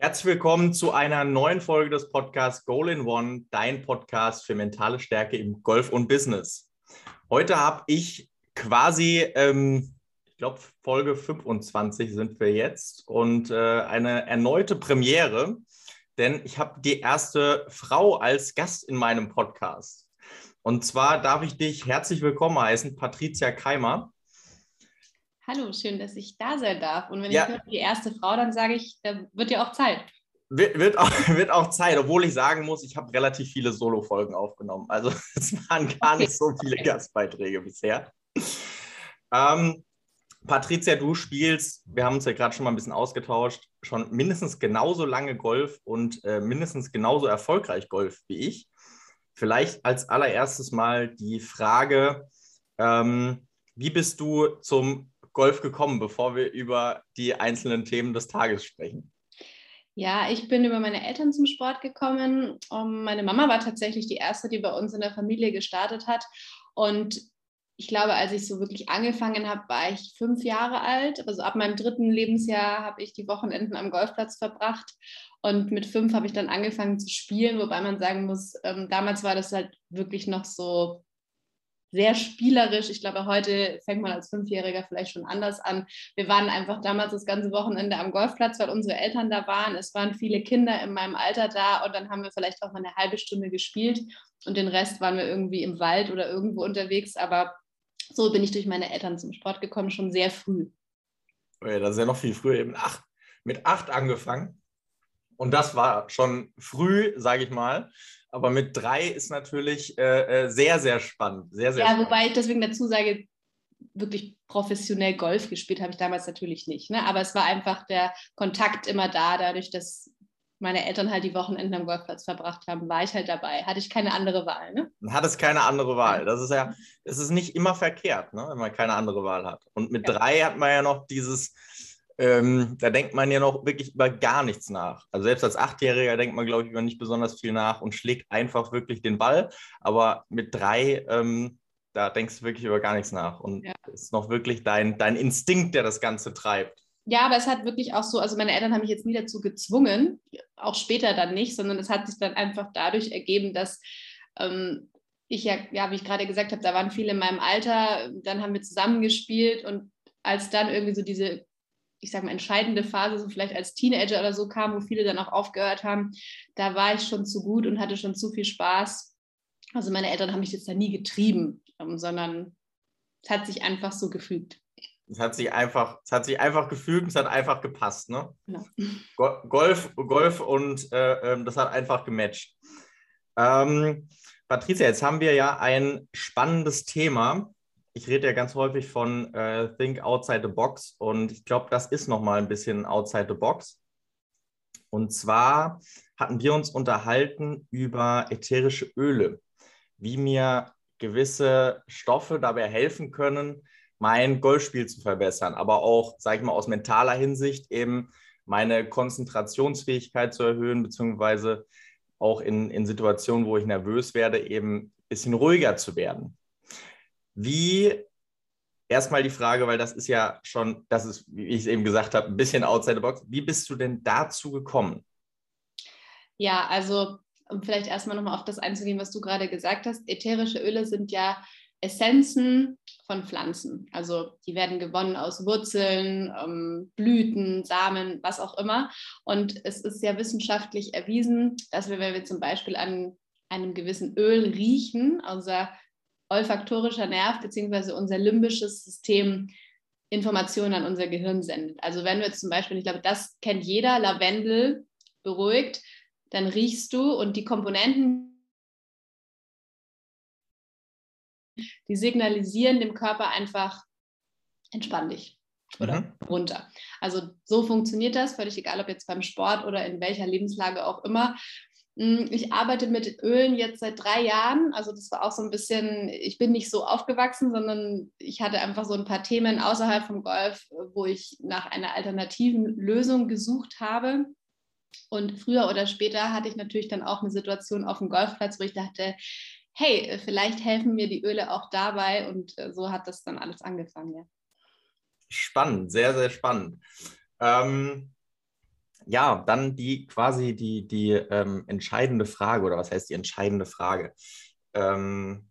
Herzlich willkommen zu einer neuen Folge des Podcasts Goal in One, dein Podcast für mentale Stärke im Golf und Business. Heute habe ich quasi, ähm, ich glaube, Folge 25 sind wir jetzt und äh, eine erneute Premiere, denn ich habe die erste Frau als Gast in meinem Podcast. Und zwar darf ich dich herzlich willkommen heißen, Patricia Keimer. Hallo, schön, dass ich da sein darf. Und wenn ja. ich höre, die erste Frau, dann sage ich, da wird ja auch Zeit. Wird, wird, auch, wird auch Zeit, obwohl ich sagen muss, ich habe relativ viele Solo-Folgen aufgenommen. Also es waren gar okay. nicht so viele Gastbeiträge bisher. Ähm, Patricia, du spielst, wir haben uns ja gerade schon mal ein bisschen ausgetauscht, schon mindestens genauso lange Golf und äh, mindestens genauso erfolgreich Golf wie ich. Vielleicht als allererstes mal die Frage, ähm, wie bist du zum Golf gekommen, bevor wir über die einzelnen Themen des Tages sprechen? Ja, ich bin über meine Eltern zum Sport gekommen. Um, meine Mama war tatsächlich die erste, die bei uns in der Familie gestartet hat. Und ich glaube, als ich so wirklich angefangen habe, war ich fünf Jahre alt. Also ab meinem dritten Lebensjahr habe ich die Wochenenden am Golfplatz verbracht. Und mit fünf habe ich dann angefangen zu spielen, wobei man sagen muss, ähm, damals war das halt wirklich noch so sehr spielerisch. Ich glaube, heute fängt man als Fünfjähriger vielleicht schon anders an. Wir waren einfach damals das ganze Wochenende am Golfplatz, weil unsere Eltern da waren. Es waren viele Kinder in meinem Alter da und dann haben wir vielleicht auch mal eine halbe Stunde gespielt und den Rest waren wir irgendwie im Wald oder irgendwo unterwegs. Aber so bin ich durch meine Eltern zum Sport gekommen, schon sehr früh. Ja, das ist ja noch viel früher, eben acht, mit acht angefangen. Und das war schon früh, sage ich mal. Aber mit drei ist natürlich äh, äh, sehr, sehr spannend. Sehr, sehr ja, spannend. wobei ich deswegen dazu sage, wirklich professionell Golf gespielt habe ich damals natürlich nicht. Ne? Aber es war einfach der Kontakt immer da, dadurch, dass meine Eltern halt die Wochenenden am Golfplatz verbracht haben, war ich halt dabei. Hatte ich keine andere Wahl. Ne? Hat es keine andere Wahl. Das ist ja, es ist nicht immer verkehrt, ne? wenn man keine andere Wahl hat. Und mit ja. drei hat man ja noch dieses, ähm, da denkt man ja noch wirklich über gar nichts nach. Also selbst als Achtjähriger denkt man, glaube ich, über nicht besonders viel nach und schlägt einfach wirklich den Ball. Aber mit drei, ähm, da denkst du wirklich über gar nichts nach. Und es ja. ist noch wirklich dein, dein Instinkt, der das Ganze treibt. Ja, aber es hat wirklich auch so, also meine Eltern haben mich jetzt nie dazu gezwungen, auch später dann nicht, sondern es hat sich dann einfach dadurch ergeben, dass ähm, ich ja, ja, wie ich gerade gesagt habe, da waren viele in meinem Alter, dann haben wir zusammengespielt und als dann irgendwie so diese ich sage mal, entscheidende Phase, so vielleicht als Teenager oder so kam, wo viele dann auch aufgehört haben, da war ich schon zu gut und hatte schon zu viel Spaß. Also meine Eltern haben mich jetzt da nie getrieben, ähm, sondern es hat sich einfach so gefügt. Es hat sich einfach, es hat sich einfach gefügt, es hat einfach gepasst, ne? Ja. Golf, Golf und äh, ähm, das hat einfach gematcht. Ähm, Patricia, jetzt haben wir ja ein spannendes Thema, ich rede ja ganz häufig von äh, Think Outside the Box und ich glaube, das ist nochmal ein bisschen Outside the Box. Und zwar hatten wir uns unterhalten über ätherische Öle, wie mir gewisse Stoffe dabei helfen können, mein Golfspiel zu verbessern, aber auch, sage ich mal, aus mentaler Hinsicht eben meine Konzentrationsfähigkeit zu erhöhen, beziehungsweise auch in, in Situationen, wo ich nervös werde, eben ein bisschen ruhiger zu werden. Wie erstmal die Frage, weil das ist ja schon, das ist, wie ich es eben gesagt habe, ein bisschen outside the box. Wie bist du denn dazu gekommen? Ja, also um vielleicht erstmal nochmal auf das einzugehen, was du gerade gesagt hast. Ätherische Öle sind ja Essenzen von Pflanzen. Also die werden gewonnen aus Wurzeln, ähm, Blüten, Samen, was auch immer. Und es ist ja wissenschaftlich erwiesen, dass wir, wenn wir zum Beispiel an einem gewissen Öl riechen, unser olfaktorischer Nerv bzw. unser limbisches System Informationen an unser Gehirn sendet. Also wenn wir zum Beispiel, ich glaube, das kennt jeder, Lavendel beruhigt, dann riechst du und die Komponenten, die signalisieren dem Körper einfach, entspann dich oder mhm. runter. Also so funktioniert das, völlig egal, ob jetzt beim Sport oder in welcher Lebenslage auch immer. Hm, ich arbeite mit Ölen jetzt seit drei Jahren. Also das war auch so ein bisschen, ich bin nicht so aufgewachsen, sondern ich hatte einfach so ein paar Themen außerhalb vom Golf, wo ich nach einer alternativen Lösung gesucht habe. Und früher oder später hatte ich natürlich dann auch eine Situation auf dem Golfplatz, wo ich dachte, hey, vielleicht helfen mir die Öle auch dabei. Und äh, so hat das dann alles angefangen, ja. Spannend, sehr, sehr spannend. Ähm, ja, dann die quasi die, die ähm, entscheidende Frage, oder was heißt die entscheidende Frage? Ähm,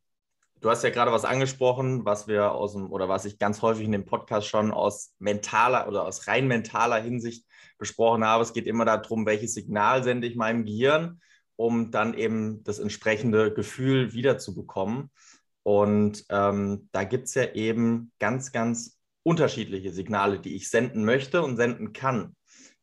du hast ja gerade was angesprochen, was wir aus dem, oder was ich ganz häufig in dem Podcast schon aus mentaler oder aus rein mentaler Hinsicht besprochen habe. Es geht immer darum, welches Signal sende ich meinem Gehirn, um dann eben das entsprechende Gefühl wiederzubekommen. Und ähm, da gibt es ja eben ganz, ganz unterschiedliche Signale, die ich senden möchte und senden kann.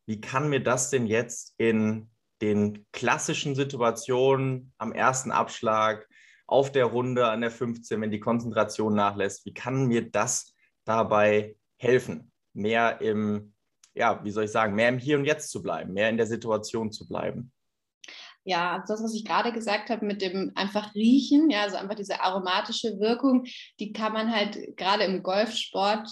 Wie kann mir das denn jetzt in den klassischen Situationen am ersten Abschlag, auf der Runde an der 15, wenn die Konzentration nachlässt, wie kann mir das dabei helfen, mehr im, ja, wie soll ich sagen, mehr im Hier und Jetzt zu bleiben, mehr in der Situation zu bleiben? Ja, also das, was ich gerade gesagt habe mit dem einfach riechen, ja, also einfach diese aromatische Wirkung, die kann man halt gerade im Golfsport,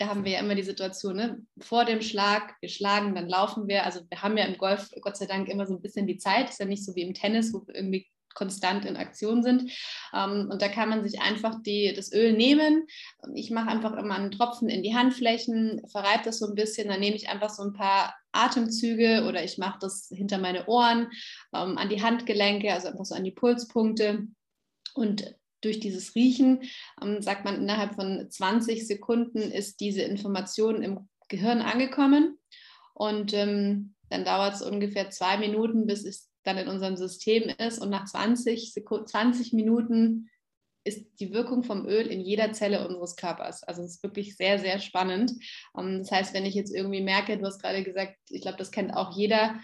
da haben wir ja immer die Situation, ne, vor dem Schlag, wir schlagen, dann laufen wir. Also wir haben ja im Golf Gott sei Dank immer so ein bisschen die Zeit, ist ja nicht so wie im Tennis, wo wir irgendwie konstant in Aktion sind. Ähm, und da kann man sich einfach die, das Öl nehmen. Ich mache einfach immer einen Tropfen in die Handflächen, verreibe das so ein bisschen, dann nehme ich einfach so ein paar Atemzüge oder ich mache das hinter meine Ohren, ähm, an die Handgelenke, also einfach so an die Pulspunkte. Und durch dieses Riechen, ähm, sagt man, innerhalb von 20 Sekunden ist diese Information im Gehirn angekommen. Und ähm, dann dauert es ungefähr zwei Minuten, bis es dann in unserem System ist. Und nach 20, Sekunden, 20 Minuten ist die Wirkung vom Öl in jeder Zelle unseres Körpers. Also es ist wirklich sehr, sehr spannend. Ähm, das heißt, wenn ich jetzt irgendwie merke, du hast gerade gesagt, ich glaube, das kennt auch jeder,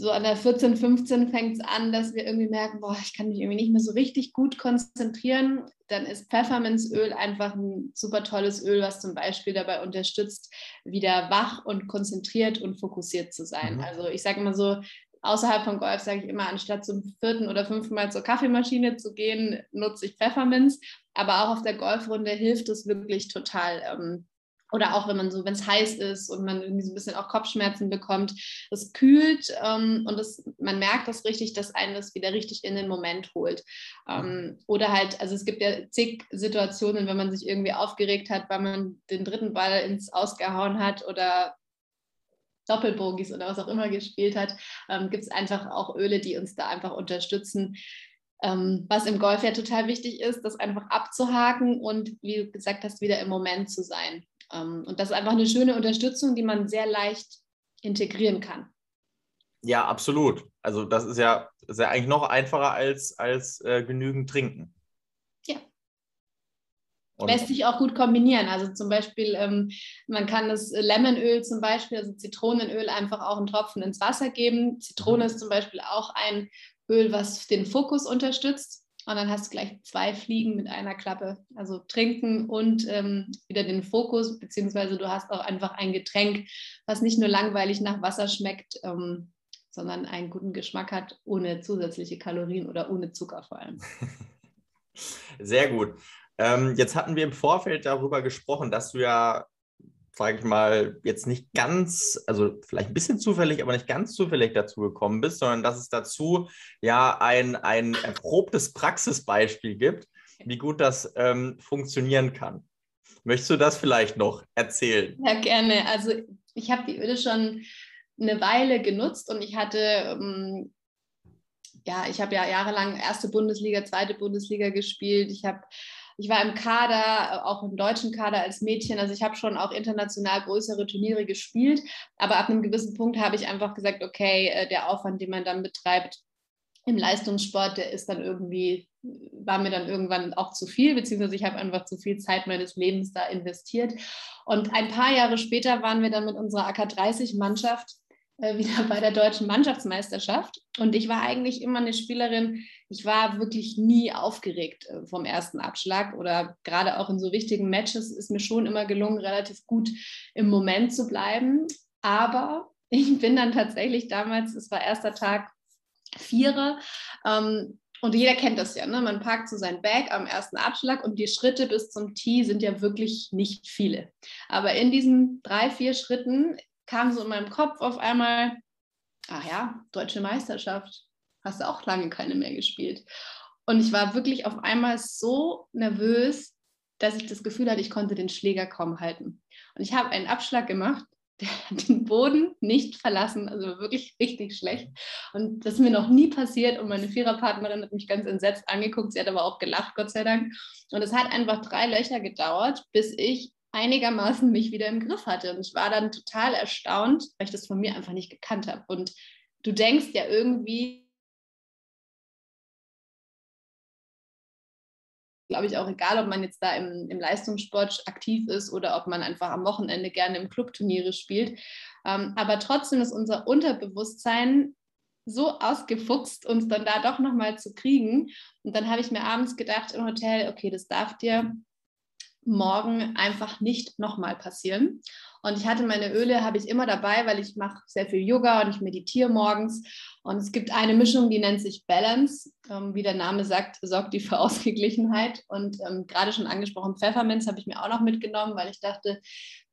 so an der 14, 15 fängt es an, dass wir irgendwie merken, boah, ich kann mich irgendwie nicht mehr so richtig gut konzentrieren. Dann ist Pfefferminzöl einfach ein super tolles Öl, was zum Beispiel dabei unterstützt, wieder wach und konzentriert und fokussiert zu sein. Mhm. Also ich sage immer so, außerhalb von Golf sage ich immer, anstatt zum vierten oder fünften Mal zur Kaffeemaschine zu gehen, nutze ich Pfefferminz. Aber auch auf der Golfrunde hilft es wirklich total. Ähm, oder auch wenn man so, wenn es heiß ist und man irgendwie so ein bisschen auch Kopfschmerzen bekommt, das kühlt ähm, und das, man merkt das richtig, dass einen das wieder richtig in den Moment holt. Ähm, oder halt, also es gibt ja zig Situationen, wenn man sich irgendwie aufgeregt hat, weil man den dritten Ball ins Ausgehauen hat oder Doppelbogies oder was auch immer gespielt hat, ähm, gibt es einfach auch Öle, die uns da einfach unterstützen. Ähm, was im Golf ja total wichtig ist, das einfach abzuhaken und, wie du gesagt hast, wieder im Moment zu sein. Ähm, und das ist einfach eine schöne Unterstützung, die man sehr leicht integrieren kann. Ja, absolut. Also das ist ja, ist ja eigentlich noch einfacher als, als äh, genügend trinken. Und Lässt sich auch gut kombinieren. Also zum Beispiel, ähm, man kann das Lemonöl zum Beispiel, also Zitronenöl, einfach auch einen Tropfen ins Wasser geben. Zitrone mhm. ist zum Beispiel auch ein Öl, was den Fokus unterstützt. Und dann hast du gleich zwei Fliegen mit einer Klappe. Also trinken und ähm, wieder den Fokus, beziehungsweise du hast auch einfach ein Getränk, was nicht nur langweilig nach Wasser schmeckt, ähm, sondern einen guten Geschmack hat, ohne zusätzliche Kalorien oder ohne Zucker vor allem. Sehr gut. Ähm, jetzt hatten wir im Vorfeld darüber gesprochen, dass du ja, sage ich mal, jetzt nicht ganz, also vielleicht ein bisschen zufällig, aber nicht ganz zufällig dazu gekommen bist, sondern dass es dazu ja ein, ein erprobtes Praxisbeispiel gibt, wie gut das ähm, funktionieren kann. Möchtest du das vielleicht noch erzählen? Ja, gerne. Also ich habe die Öle schon eine Weile genutzt und ich hatte ähm, ja, ich habe ja jahrelang erste Bundesliga, zweite Bundesliga gespielt. Ich habe ich war im Kader, auch im deutschen Kader als Mädchen. Also ich habe schon auch international größere Turniere gespielt. Aber ab einem gewissen Punkt habe ich einfach gesagt, okay, äh, der Aufwand, den man dann betreibt im Leistungssport, der ist dann irgendwie, war mir dann irgendwann auch zu viel, beziehungsweise ich habe einfach zu viel Zeit meines Lebens da investiert. Und ein paar Jahre später waren wir dann mit unserer AK30-Mannschaft äh, wieder bei der deutschen Mannschaftsmeisterschaft. Und ich war eigentlich immer eine Spielerin, ich war wirklich nie aufgeregt äh, vom ersten Abschlag oder gerade auch in so wichtigen Matches ist mir schon immer gelungen, relativ gut im Moment zu bleiben. Aber ich bin dann tatsächlich damals, es war erster Tag Vierer, ähm, und jeder kennt das ja, ne? man parkt so sein Bag am ersten Abschlag und die Schritte bis zum Tee sind ja wirklich nicht viele. Aber in diesen drei, vier Schritten kam so in meinem Kopf auf einmal, ach ja, deutsche Meisterschaft, hast du auch lange keine mehr gespielt. Und ich war wirklich auf einmal so nervös, dass ich das Gefühl hatte, ich konnte den Schläger kaum halten. Und ich habe einen Abschlag gemacht der hat den Boden nicht verlassen, also wirklich richtig schlecht. Und das ist mir noch nie passiert. Und meine Viererpartnerin hat mich ganz entsetzt angeguckt. Sie hat aber auch gelacht, Gott sei Dank. Und es hat einfach drei Löcher gedauert, bis ich einigermaßen mich wieder im Griff hatte. Und ich war dann total erstaunt, weil ich das von mir einfach nicht gekannt habe. Und du denkst ja irgendwie, glaube ich, auch egal, ob man jetzt da im, im, Leistungssport aktiv ist oder ob man einfach am Wochenende gerne im Clubturniere spielt. Ähm, aber trotzdem ist unser Unterbewusstsein so ausgefuchst, uns dann da doch nochmal zu kriegen. Und dann habe ich mir abends gedacht im Hotel, okay, das darf dir morgen einfach nicht nochmal passieren. Und ich hatte meine Öle, habe ich immer dabei, weil ich mache sehr viel Yoga und ich meditiere morgens. Und es gibt eine Mischung, die nennt sich Balance. Ähm, wie der Name sagt, sorgt die für Ausgeglichenheit. Und ähm, gerade schon angesprochen, Pfefferminz habe ich mir auch noch mitgenommen, weil ich dachte,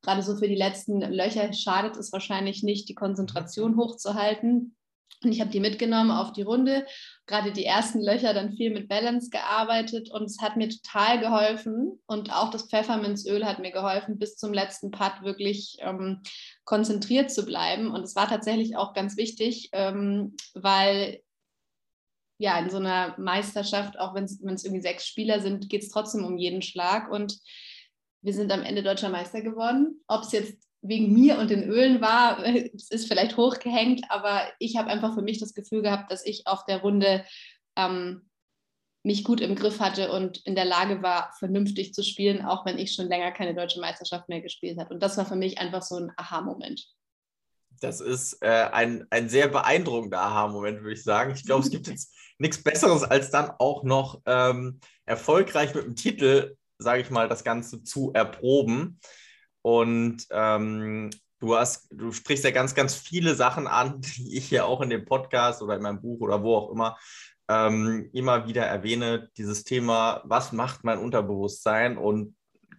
gerade so für die letzten Löcher schadet es wahrscheinlich nicht, die Konzentration hochzuhalten. Und ich habe die mitgenommen auf die Runde, gerade die ersten Löcher dann viel mit Balance gearbeitet und es hat mir total geholfen. Und auch das Pfefferminzöl hat mir geholfen, bis zum letzten Putt wirklich ähm, konzentriert zu bleiben. Und es war tatsächlich auch ganz wichtig, ähm, weil ja, in so einer Meisterschaft, auch wenn es irgendwie sechs Spieler sind, geht es trotzdem um jeden Schlag. Und wir sind am Ende deutscher Meister geworden. Ob es jetzt wegen mir und den Ölen war, es ist vielleicht hochgehängt, aber ich habe einfach für mich das Gefühl gehabt, dass ich auf der Runde ähm, mich gut im Griff hatte und in der Lage war, vernünftig zu spielen, auch wenn ich schon länger keine deutsche Meisterschaft mehr gespielt habe. Und das war für mich einfach so ein Aha-Moment. Das ist äh, ein, ein sehr beeindruckender Aha-Moment, würde ich sagen. Ich glaube, es gibt jetzt nichts Besseres, als dann auch noch ähm, erfolgreich mit dem Titel, sage ich mal, das Ganze zu erproben. Und ähm, du hast, du sprichst ja ganz, ganz viele Sachen an, die ich ja auch in dem Podcast oder in meinem Buch oder wo auch immer ähm, immer wieder erwähne. Dieses Thema, was macht mein Unterbewusstsein und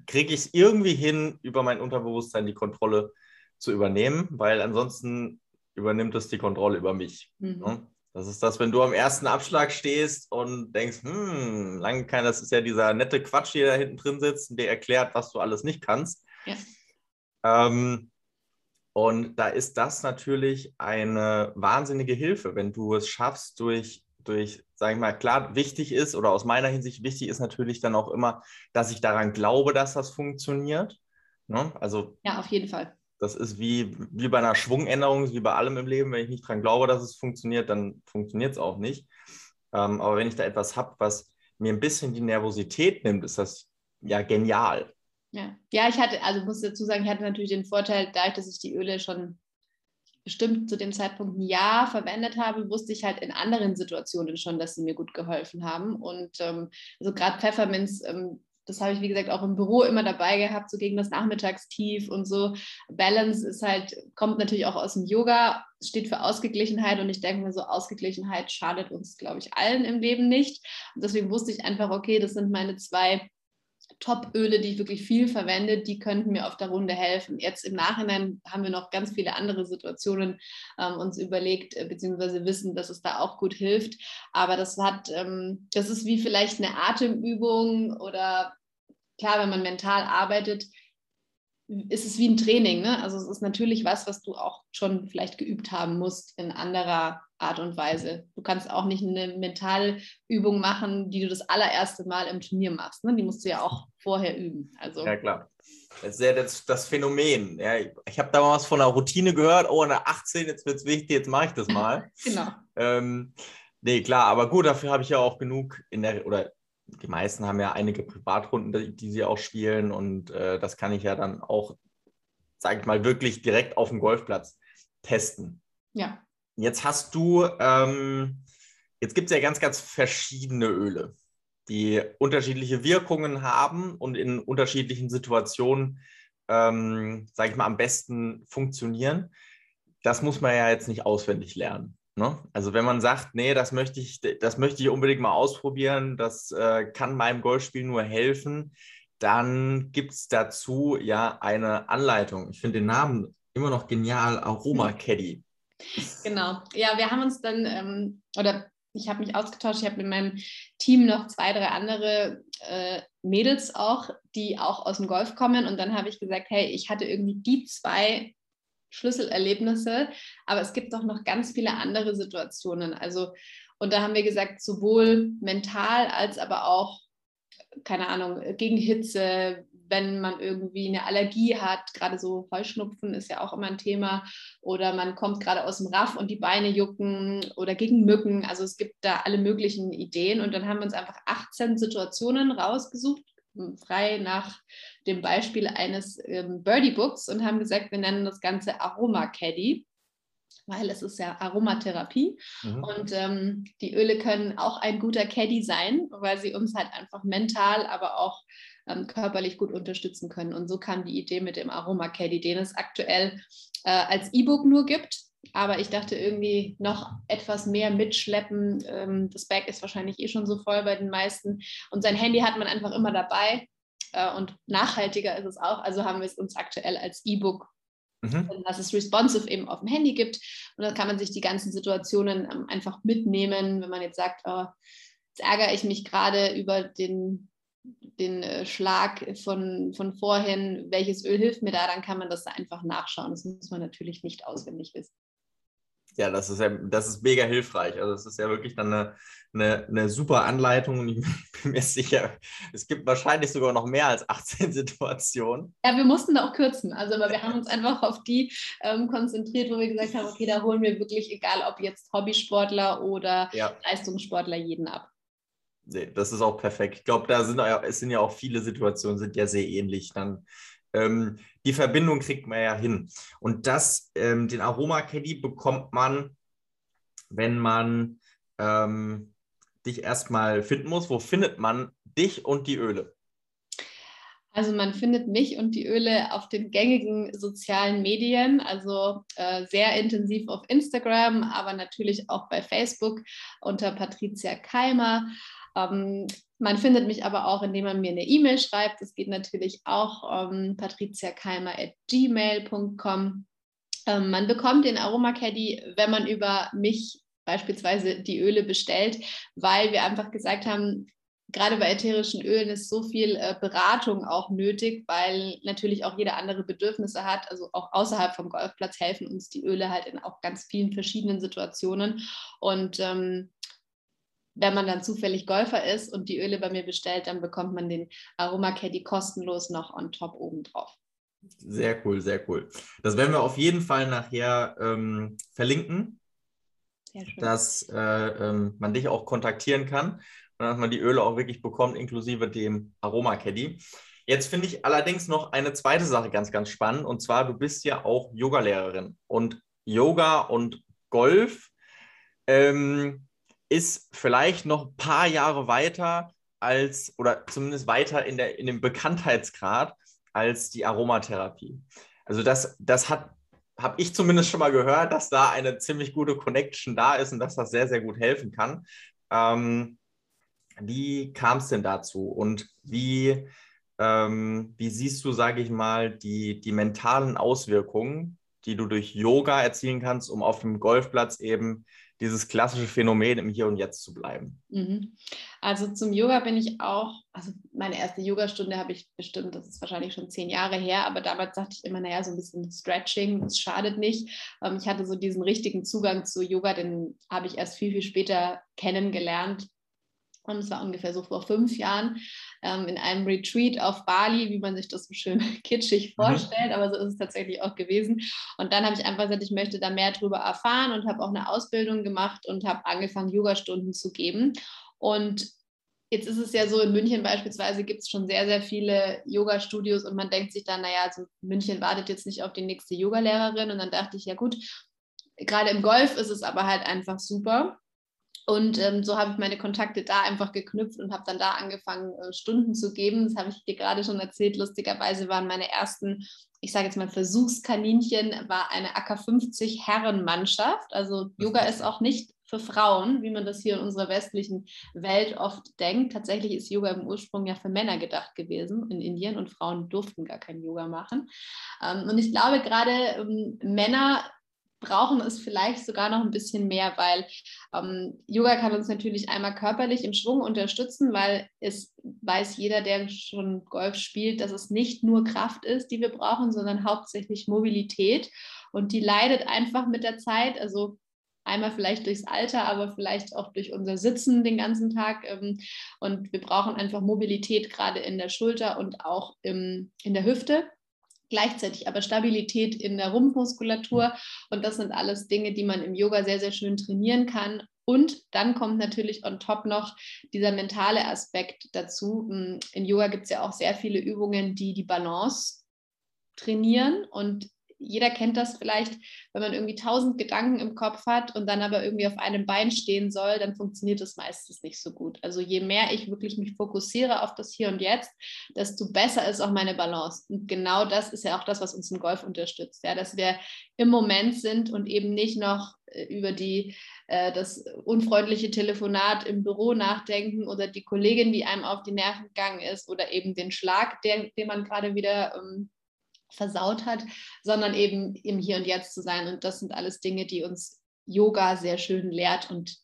kriege ich es irgendwie hin, über mein Unterbewusstsein die Kontrolle zu übernehmen, weil ansonsten übernimmt es die Kontrolle über mich. Mhm. Ne? Das ist das, wenn du am ersten Abschlag stehst und denkst, hm, lange kein, das ist ja dieser nette Quatsch, der da hinten drin sitzt und der erklärt, was du alles nicht kannst. Ja. Ähm, und da ist das natürlich eine wahnsinnige Hilfe, wenn du es schaffst, durch, durch, sage ich mal, klar, wichtig ist oder aus meiner Hinsicht wichtig ist natürlich dann auch immer, dass ich daran glaube, dass das funktioniert. Ne? Also, ja, auf jeden Fall. Das ist wie, wie bei einer Schwungänderung, wie bei allem im Leben. Wenn ich nicht daran glaube, dass es funktioniert, dann funktioniert es auch nicht. Ähm, aber wenn ich da etwas habe, was mir ein bisschen die Nervosität nimmt, ist das ja genial. Ja. ja, ich hatte, also muss dazu sagen, ich hatte natürlich den Vorteil, dadurch, dass ich die Öle schon bestimmt zu dem Zeitpunkt ein Jahr verwendet habe, wusste ich halt in anderen Situationen schon, dass sie mir gut geholfen haben. Und ähm, also gerade Pfefferminz, ähm, das habe ich, wie gesagt, auch im Büro immer dabei gehabt, so gegen das Nachmittagstief und so. Balance ist halt, kommt natürlich auch aus dem Yoga, steht für Ausgeglichenheit und ich denke mir so, Ausgeglichenheit schadet uns, glaube ich, allen im Leben nicht. Und deswegen wusste ich einfach, okay, das sind meine zwei Top-Öle, die ich wirklich viel verwende, die könnten mir auf der Runde helfen. Jetzt im Nachhinein haben wir noch ganz viele andere Situationen ähm, uns überlegt, äh, beziehungsweise wissen, dass es da auch gut hilft. Aber das hat, ähm, das ist wie vielleicht eine Atemübung oder klar, wenn man mental arbeitet, ist es wie ein Training. Ne? Also es ist natürlich was, was du auch schon vielleicht geübt haben musst in anderer Art und Weise. Du kannst auch nicht eine Mentalübung machen, die du das allererste Mal im Turnier machst. Ne? Die musst du ja auch vorher üben. Also, ja, klar. Das ist ja das, das Phänomen. Ja, ich habe da mal was von einer Routine gehört. Oh, in der 18, jetzt wird es wichtig, jetzt mache ich das mal. genau. Ähm, nee, klar, aber gut, dafür habe ich ja auch genug in der, oder die meisten haben ja einige Privatrunden, die, die sie auch spielen und äh, das kann ich ja dann auch, sage ich mal, wirklich direkt auf dem Golfplatz testen. Ja. Jetzt hast du, ähm, jetzt gibt es ja ganz, ganz verschiedene Öle, die unterschiedliche Wirkungen haben und in unterschiedlichen Situationen, ähm, sage ich mal, am besten funktionieren. Das muss man ja jetzt nicht auswendig lernen. Ne? Also wenn man sagt, nee, das möchte ich, das möchte ich unbedingt mal ausprobieren, das äh, kann meinem Golfspiel nur helfen, dann gibt es dazu ja eine Anleitung. Ich finde den Namen immer noch genial, Aroma Caddy. Genau. Ja, wir haben uns dann, ähm, oder ich habe mich ausgetauscht, ich habe mit meinem Team noch zwei, drei andere äh, Mädels auch, die auch aus dem Golf kommen. Und dann habe ich gesagt, hey, ich hatte irgendwie die zwei Schlüsselerlebnisse, aber es gibt auch noch ganz viele andere Situationen. Also, und da haben wir gesagt, sowohl mental als aber auch, keine Ahnung, gegen Hitze, wenn man irgendwie eine Allergie hat, gerade so Heuschnupfen ist ja auch immer ein Thema, oder man kommt gerade aus dem Raff und die Beine jucken oder gegen Mücken. Also es gibt da alle möglichen Ideen und dann haben wir uns einfach 18 Situationen rausgesucht, frei nach dem Beispiel eines ähm, Birdie Books und haben gesagt, wir nennen das Ganze Aroma Caddy weil es ist ja Aromatherapie mhm. und ähm, die Öle können auch ein guter Caddy sein, weil sie uns halt einfach mental, aber auch ähm, körperlich gut unterstützen können. Und so kam die Idee mit dem Aroma Caddy, den es aktuell äh, als E-Book nur gibt. Aber ich dachte irgendwie noch etwas mehr mitschleppen. Ähm, das Bag ist wahrscheinlich eh schon so voll bei den meisten. Und sein Handy hat man einfach immer dabei. Äh, und nachhaltiger ist es auch. Also haben wir es uns aktuell als E-Book Mhm. dass es responsive eben auf dem Handy gibt. Und dann kann man sich die ganzen Situationen ähm, einfach mitnehmen, wenn man jetzt sagt, oh, jetzt ärgere ich mich gerade über den, den äh, Schlag von, von vorhin, welches Öl hilft mir da, dann kann man das da einfach nachschauen. Das muss man natürlich nicht auswendig wissen. Ja, das ist ja, das ist mega hilfreich. Also es ist ja wirklich dann eine, eine, eine super Anleitung und ich bin mir sicher, es gibt wahrscheinlich sogar noch mehr als 18 Situationen. Ja, wir mussten da auch kürzen. Also aber wir haben uns einfach auf die ähm, konzentriert, wo wir gesagt haben, okay, da holen wir wirklich, egal ob jetzt Hobbysportler oder ja. Leistungssportler, jeden ab. Nee, das ist auch perfekt. Ich glaube, da sind es sind ja auch viele Situationen, sind ja sehr ähnlich. Dann ähm, die Verbindung kriegt man ja hin. Und das, ähm, den Aroma Caddy bekommt man, wenn man ähm, dich erstmal finden muss. Wo findet man dich und die Öle? Also man findet mich und die Öle auf den gängigen sozialen Medien, also äh, sehr intensiv auf Instagram, aber natürlich auch bei Facebook unter Patricia Keimer. Ähm, man findet mich aber auch, indem man mir eine E-Mail schreibt. Das geht natürlich auch ähm, patriziakeimer.gmail.com. Ähm, man bekommt den Aroma Caddy, wenn man über mich beispielsweise die Öle bestellt, weil wir einfach gesagt haben, gerade bei ätherischen Ölen ist so viel äh, Beratung auch nötig, weil natürlich auch jeder andere Bedürfnisse hat. Also auch außerhalb vom Golfplatz helfen uns die Öle halt in auch ganz vielen verschiedenen Situationen. Und ähm, wenn man dann zufällig Golfer ist und die Öle bei mir bestellt, dann bekommt man den Aroma Caddy kostenlos noch on top obendrauf. Sehr cool, sehr cool. Das werden wir auf jeden Fall nachher ähm, verlinken, dass äh, ähm, man dich auch kontaktieren kann und dass man die Öle auch wirklich bekommt, inklusive dem Aroma Caddy. Jetzt finde ich allerdings noch eine zweite Sache ganz, ganz spannend und zwar, du bist ja auch Yogalehrerin und Yoga und Golf ähm, ist vielleicht noch ein paar Jahre weiter als, oder zumindest weiter in, der, in dem Bekanntheitsgrad als die Aromatherapie. Also das, das hat, habe ich zumindest schon mal gehört, dass da eine ziemlich gute Connection da ist und dass das sehr, sehr gut helfen kann. Ähm, wie kam es denn dazu und wie, ähm, wie siehst du, sage ich mal, die, die mentalen Auswirkungen, die du durch Yoga erzielen kannst, um auf dem Golfplatz eben dieses klassische Phänomen im Hier und Jetzt zu bleiben? Mhm. Also zum Yoga bin ich auch, also meine erste Yogastunde habe ich bestimmt, das ist wahrscheinlich schon zehn Jahre her, aber damals dachte ich immer, naja, so ein bisschen Stretching, das schadet nicht. Ähm, ich hatte so diesen richtigen Zugang zu Yoga, den habe ich erst viel, viel später kennengelernt und es war ungefähr so vor fünf Jahren ähm, in einem Retreat auf Bali, wie man sich das so schön kitschig mhm. vorstellt, mhm. aber so ist es tatsächlich auch gewesen. Und dann habe ich einfach gesagt, ich möchte da mehr drüber erfahren und habe auch eine Ausbildung gemacht und habe angefangen, Yogastunden zu geben. Und Jetzt ist es ja so, in München beispielsweise gibt es schon sehr, sehr viele Yoga-Studios und man denkt sich dann, naja, also München wartet jetzt nicht auf die nächste Yogalehrerin. Und dann dachte ich, ja gut, gerade im Golf ist es aber halt einfach super. Und ähm, so habe ich meine Kontakte da einfach geknüpft und habe dann da angefangen, äh, Stunden zu geben. Das habe ich dir gerade schon erzählt. Lustigerweise waren meine ersten, ich sage jetzt mal Versuchskaninchen, war eine AK 50 Herrenmannschaft. Also Yoga ist auch nicht für Frauen, wie man das hier in unserer westlichen Welt oft denkt. Tatsächlich ist Yoga im Ursprung ja für Männer gedacht gewesen in Indien und Frauen durften gar kein Yoga machen. Ähm, und ich glaube, gerade ähm, Männer brauchen es vielleicht sogar noch ein bisschen mehr, weil ähm, Yoga kann uns natürlich einmal körperlich im Schwung unterstützen, weil es weiß jeder, der schon Golf spielt, dass es nicht nur Kraft ist, die wir brauchen, sondern hauptsächlich Mobilität. Und die leidet einfach mit der Zeit. Also einmal vielleicht durchs Alter, aber vielleicht auch durch unser Sitzen den ganzen Tag. Ähm, und wir brauchen einfach Mobilität gerade in der Schulter und auch in der Hüfte gleichzeitig aber Stabilität in der Rumpfmuskulatur. Und das sind alles Dinge, die man im Yoga sehr, sehr schön trainieren kann. Und dann kommt natürlich on top noch dieser mentale Aspekt dazu. Hm, in Yoga gibt es ja auch sehr viele Übungen, die die Balance trainieren. Und jeder kennt das vielleicht, wenn man irgendwie tausend Gedanken im Kopf hat und dann aber irgendwie auf einem Bein stehen soll, dann funktioniert das meistens nicht so gut. Also je mehr ich wirklich mich fokussiere auf das Hier und Jetzt, desto besser ist auch meine Balance. Und genau das ist ja auch das, was uns im Golf unterstützt, ja, dass wir im Moment sind und eben nicht noch äh, über die, äh, das unfreundliche Telefonat im Büro nachdenken oder die Kollegin, die einem auf die Nerven gegangen ist oder eben den Schlag, der, den man gerade wieder ähm, versaut hat, sondern eben im Hier und Jetzt zu sein. Und das sind alles Dinge, die uns Yoga sehr schön lehrt und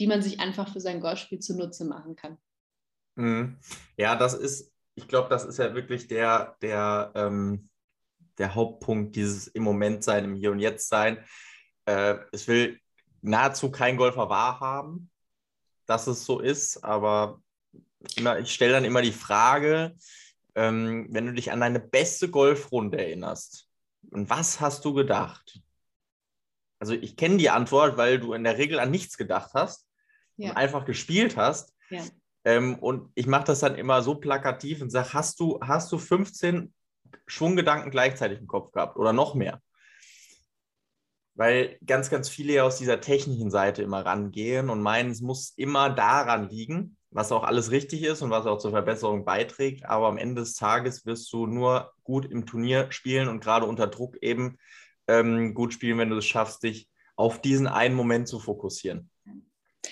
die man sich einfach für sein Golfspiel zunutze machen kann. Mhm. Ja, das ist, ich glaube, das ist ja wirklich der, der, ähm, der Hauptpunkt, dieses im Moment sein, im Hier und Jetzt sein. Äh, es will nahezu kein Golfer wahrhaben, dass es so ist, aber immer, ich stelle dann immer die Frage, ähm, wenn du dich an deine beste Golfrunde erinnerst, und was hast du gedacht? Also ich kenne die Antwort, weil du in der Regel an nichts gedacht hast ja. und einfach gespielt hast. Ja. Ähm, und ich mache das dann immer so plakativ und sage, hast du, hast du 15 Schwunggedanken gleichzeitig im Kopf gehabt oder noch mehr? Weil ganz, ganz viele ja aus dieser technischen Seite immer rangehen und meinen, es muss immer daran liegen was auch alles richtig ist und was auch zur Verbesserung beiträgt. Aber am Ende des Tages wirst du nur gut im Turnier spielen und gerade unter Druck eben ähm, gut spielen, wenn du es schaffst, dich auf diesen einen Moment zu fokussieren.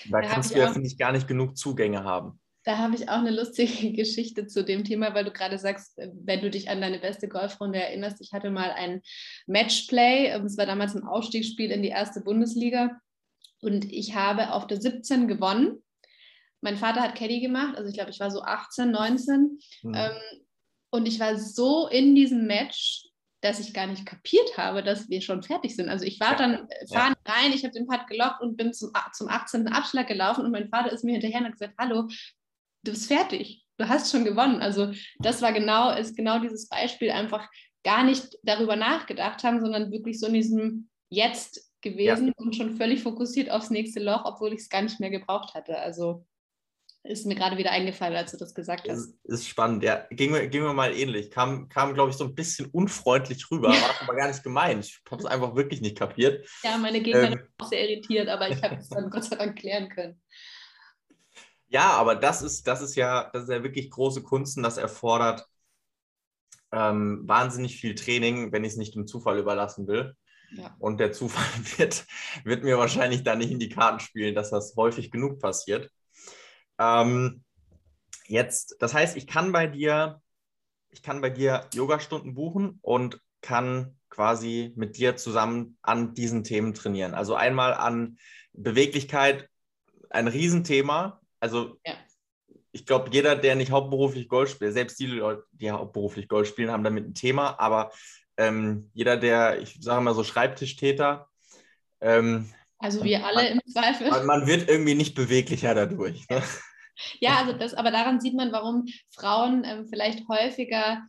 Da, da kannst du ja, finde ich, gar nicht genug Zugänge haben. Da habe ich auch eine lustige Geschichte zu dem Thema, weil du gerade sagst, äh, wenn du dich an deine beste Golfrunde erinnerst. Ich hatte mal ein Matchplay, ähm, es war damals ein Aufstiegsspiel in die erste Bundesliga und ich habe auf der 17 gewonnen mein Vater hat Caddy gemacht, also ich glaube, ich war so 18, 19. Mhm. Und ich war so in diesem Match, dass ich gar nicht kapiert habe, dass wir schon fertig sind. Also ich war dann, äh, fahren rein, ich habe den Putt gelockt und bin zum, zum 18. Abschlag gelaufen und mein Vater ist mir hinterher und hat gesagt, hallo, du bist fertig, du hast schon gewonnen. Also das war genau, ist genau dieses Beispiel, einfach gar nicht darüber nachgedacht haben, sondern wirklich so in diesem Jetzt gewesen ja. und schon völlig fokussiert aufs nächste Loch, obwohl ich es gar nicht mehr gebraucht hatte. Also ist mir gerade wieder eingefallen, als du das gesagt hast. Ist, ist spannend, ja. Ging mir, ging mir mal ähnlich. Kam, kam glaube ich, so ein bisschen unfreundlich rüber, war aber gar nicht gemeint. Ich habe es einfach wirklich nicht kapiert. Ja, meine Gegner ähm, auch sehr irritiert, aber ich habe es dann Gott sei Dank klären können. Ja, aber das ist, das ist ja, das ist ja wirklich große Kunst und das erfordert ähm, wahnsinnig viel Training, wenn ich es nicht dem Zufall überlassen will. Ja. Und der Zufall wird, wird mir wahrscheinlich da nicht in die Karten spielen, dass das häufig genug passiert. Ähm, jetzt, das heißt, ich kann bei dir, ich kann bei dir Yogastunden buchen und kann quasi mit dir zusammen an diesen Themen trainieren. Also einmal an Beweglichkeit, ein Riesenthema. Also ja. ich glaube, jeder, der nicht hauptberuflich Golf spielt, selbst die Leute, die hauptberuflich Golf spielen, haben damit ein Thema. Aber ähm, jeder, der, ich sage mal so Schreibtischtäter, ähm, also wir alle im Zweifel. Man, man wird irgendwie nicht beweglicher dadurch. Ne? Ja, also das, aber daran sieht man, warum Frauen ähm, vielleicht häufiger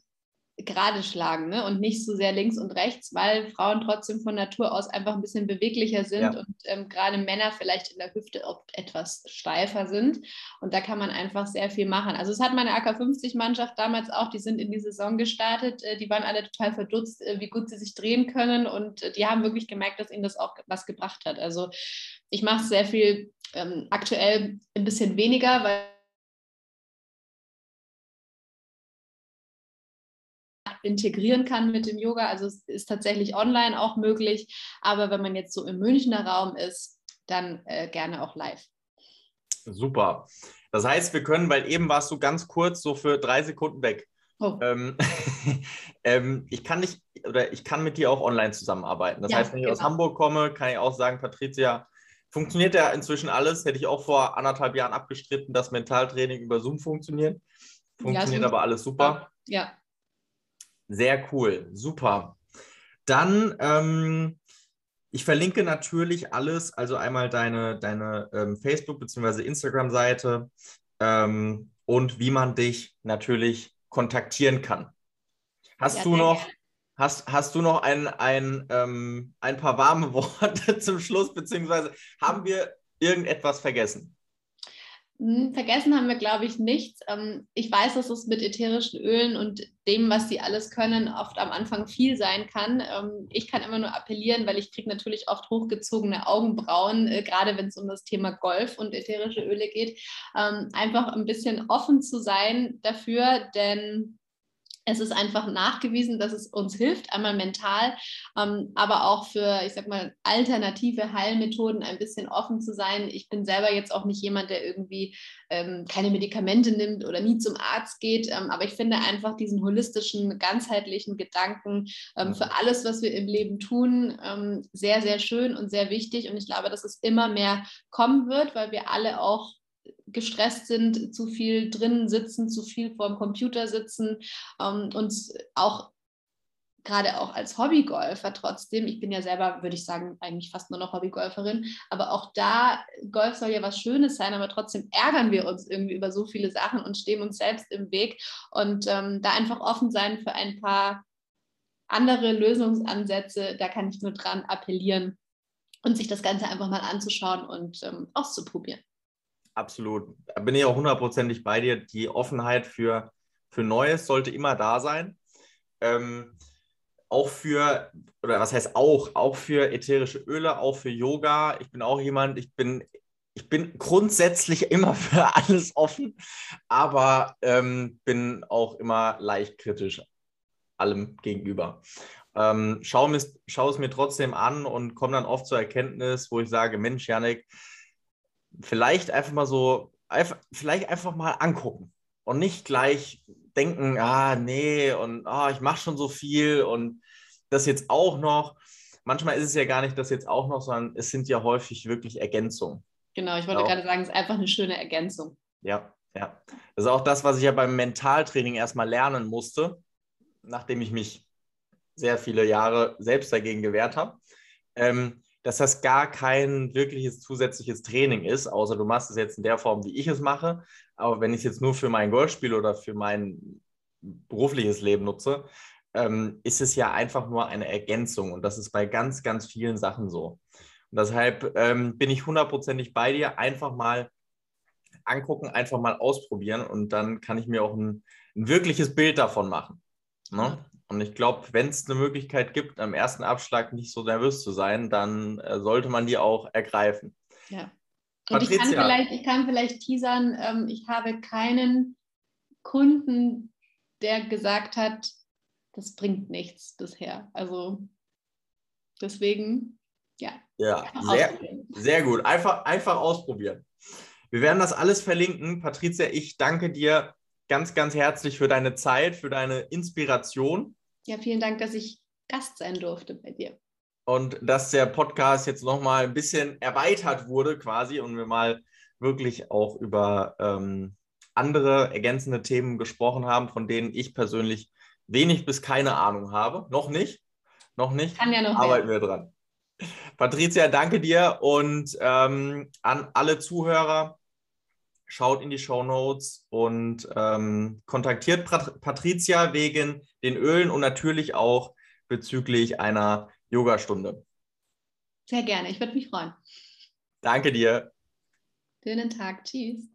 gerade schlagen ne? und nicht so sehr links und rechts, weil Frauen trotzdem von Natur aus einfach ein bisschen beweglicher sind ja. und ähm, gerade Männer vielleicht in der Hüfte auch etwas steifer sind. Und da kann man einfach sehr viel machen. Also es hat meine AK50-Mannschaft damals auch, die sind in die Saison gestartet, äh, die waren alle total verdutzt, äh, wie gut sie sich drehen können und äh, die haben wirklich gemerkt, dass ihnen das auch was gebracht hat. Also ich mache sehr viel ähm, aktuell ein bisschen weniger, weil integrieren kann mit dem Yoga. Also es ist tatsächlich online auch möglich. Aber wenn man jetzt so im Münchner Raum ist, dann äh, gerne auch live. Super. Das heißt, wir können, weil eben warst du ganz kurz so für drei Sekunden weg. Oh. Ähm, ähm, ich kann nicht oder ich kann mit dir auch online zusammenarbeiten. Das ja, heißt, wenn ich genau. aus Hamburg komme, kann ich auch sagen, Patricia, funktioniert ja inzwischen alles. Hätte ich auch vor anderthalb Jahren abgestritten, dass Mentaltraining über Zoom funktioniert. Funktioniert ja, aber alles super. Ja. Sehr cool, super. Dann, ähm, ich verlinke natürlich alles, also einmal deine, deine ähm, Facebook- bzw. Instagram-Seite ähm, und wie man dich natürlich kontaktieren kann. Hast ja, du noch, hast, hast du noch ein, ein, ähm, ein paar warme Worte zum Schluss, beziehungsweise haben wir irgendetwas vergessen? Hm, vergessen haben wir, glaube ich, nichts. Ähm, ich weiß, dass es mit ätherischen Ölen und dem, was sie alles können, oft am Anfang viel sein kann. Ähm, ich kann immer nur appellieren, weil ich kriege natürlich oft hochgezogene Augenbrauen, äh, gerade wenn es um das Thema Golf und ätherische Öle geht, ähm, einfach ein bisschen offen zu sein dafür, denn es ist einfach nachgewiesen, dass es uns hilft, einmal mental, ähm, aber auch für, ich sag mal, alternative Heilmethoden ein bisschen offen zu sein. Ich bin selber jetzt auch nicht jemand, der irgendwie ähm, keine Medikamente nimmt oder nie zum Arzt geht, ähm, aber ich finde einfach diesen holistischen, ganzheitlichen Gedanken ähm, für alles, was wir im Leben tun, ähm, sehr, sehr schön und sehr wichtig. Und ich glaube, dass es immer mehr kommen wird, weil wir alle auch gestresst sind, zu viel drinnen sitzen, zu viel vor dem Computer sitzen ähm, und auch gerade auch als Hobbygolfer trotzdem, ich bin ja selber, würde ich sagen, eigentlich fast nur noch Hobbygolferin, aber auch da, Golf soll ja was Schönes sein, aber trotzdem ärgern wir uns irgendwie über so viele Sachen und stehen uns selbst im Weg und ähm, da einfach offen sein für ein paar andere Lösungsansätze, da kann ich nur dran appellieren und sich das Ganze einfach mal anzuschauen und ähm, auszuprobieren. Absolut. Da bin ich auch hundertprozentig bei dir. Die Offenheit für, für Neues sollte immer da sein. Ähm, auch für, oder was heißt auch, auch für ätherische Öle, auch für Yoga. Ich bin auch jemand, ich bin, ich bin grundsätzlich immer für alles offen, aber ähm, bin auch immer leicht kritisch allem gegenüber. Ähm, schau, schau es mir trotzdem an und komme dann oft zur Erkenntnis, wo ich sage, Mensch, Janik, vielleicht einfach mal so, einfach, vielleicht einfach mal angucken und nicht gleich denken, ah, nee, und ah, ich mache schon so viel und das jetzt auch noch. Manchmal ist es ja gar nicht das jetzt auch noch, sondern es sind ja häufig wirklich Ergänzungen. Genau, ich wollte ja. gerade sagen, es ist einfach eine schöne Ergänzung. Ja, ja. Das ist auch das, was ich ja beim Mentaltraining erstmal lernen musste, nachdem ich mich sehr viele Jahre selbst dagegen gewehrt habe. Ähm, dass das gar kein wirkliches zusätzliches Training ist, außer du machst es jetzt in der Form, wie ich es mache. Aber wenn ich es jetzt nur für mein Golfspiel oder für mein berufliches Leben nutze, ähm, ist es ja einfach nur eine Ergänzung. Und das ist bei ganz, ganz vielen Sachen so. Und deshalb ähm, bin ich hundertprozentig bei dir. Einfach mal angucken, einfach mal ausprobieren und dann kann ich mir auch ein, ein wirkliches Bild davon machen. Ne? Und ich glaube, wenn es eine Möglichkeit gibt, am ersten Abschlag nicht so nervös zu sein, dann äh, sollte man die auch ergreifen. Ja. Und ich kann, vielleicht, ich kann vielleicht teasern, ähm, ich habe keinen Kunden, der gesagt hat, das bringt nichts bisher. Also deswegen, ja. Ja, sehr, sehr gut. Einfach, einfach ausprobieren. Wir werden das alles verlinken. Patricia, ich danke dir ganz, ganz herzlich für deine Zeit, für deine Inspiration. Ja, vielen Dank, dass ich Gast sein durfte bei dir. Und dass der Podcast jetzt nochmal ein bisschen erweitert wurde quasi und wir mal wirklich auch über ähm, andere ergänzende Themen gesprochen haben, von denen ich persönlich wenig bis keine Ahnung habe. Noch nicht. Noch nicht. Kann ja noch Arbeiten mehr. wir dran. Patricia, danke dir und ähm, an alle Zuhörer schaut in die Show Notes und ähm, kontaktiert Pat Patricia wegen den Ölen und natürlich auch bezüglich einer Yogastunde. Sehr gerne, ich würde mich freuen. Danke dir. Schönen Tag, tschüss.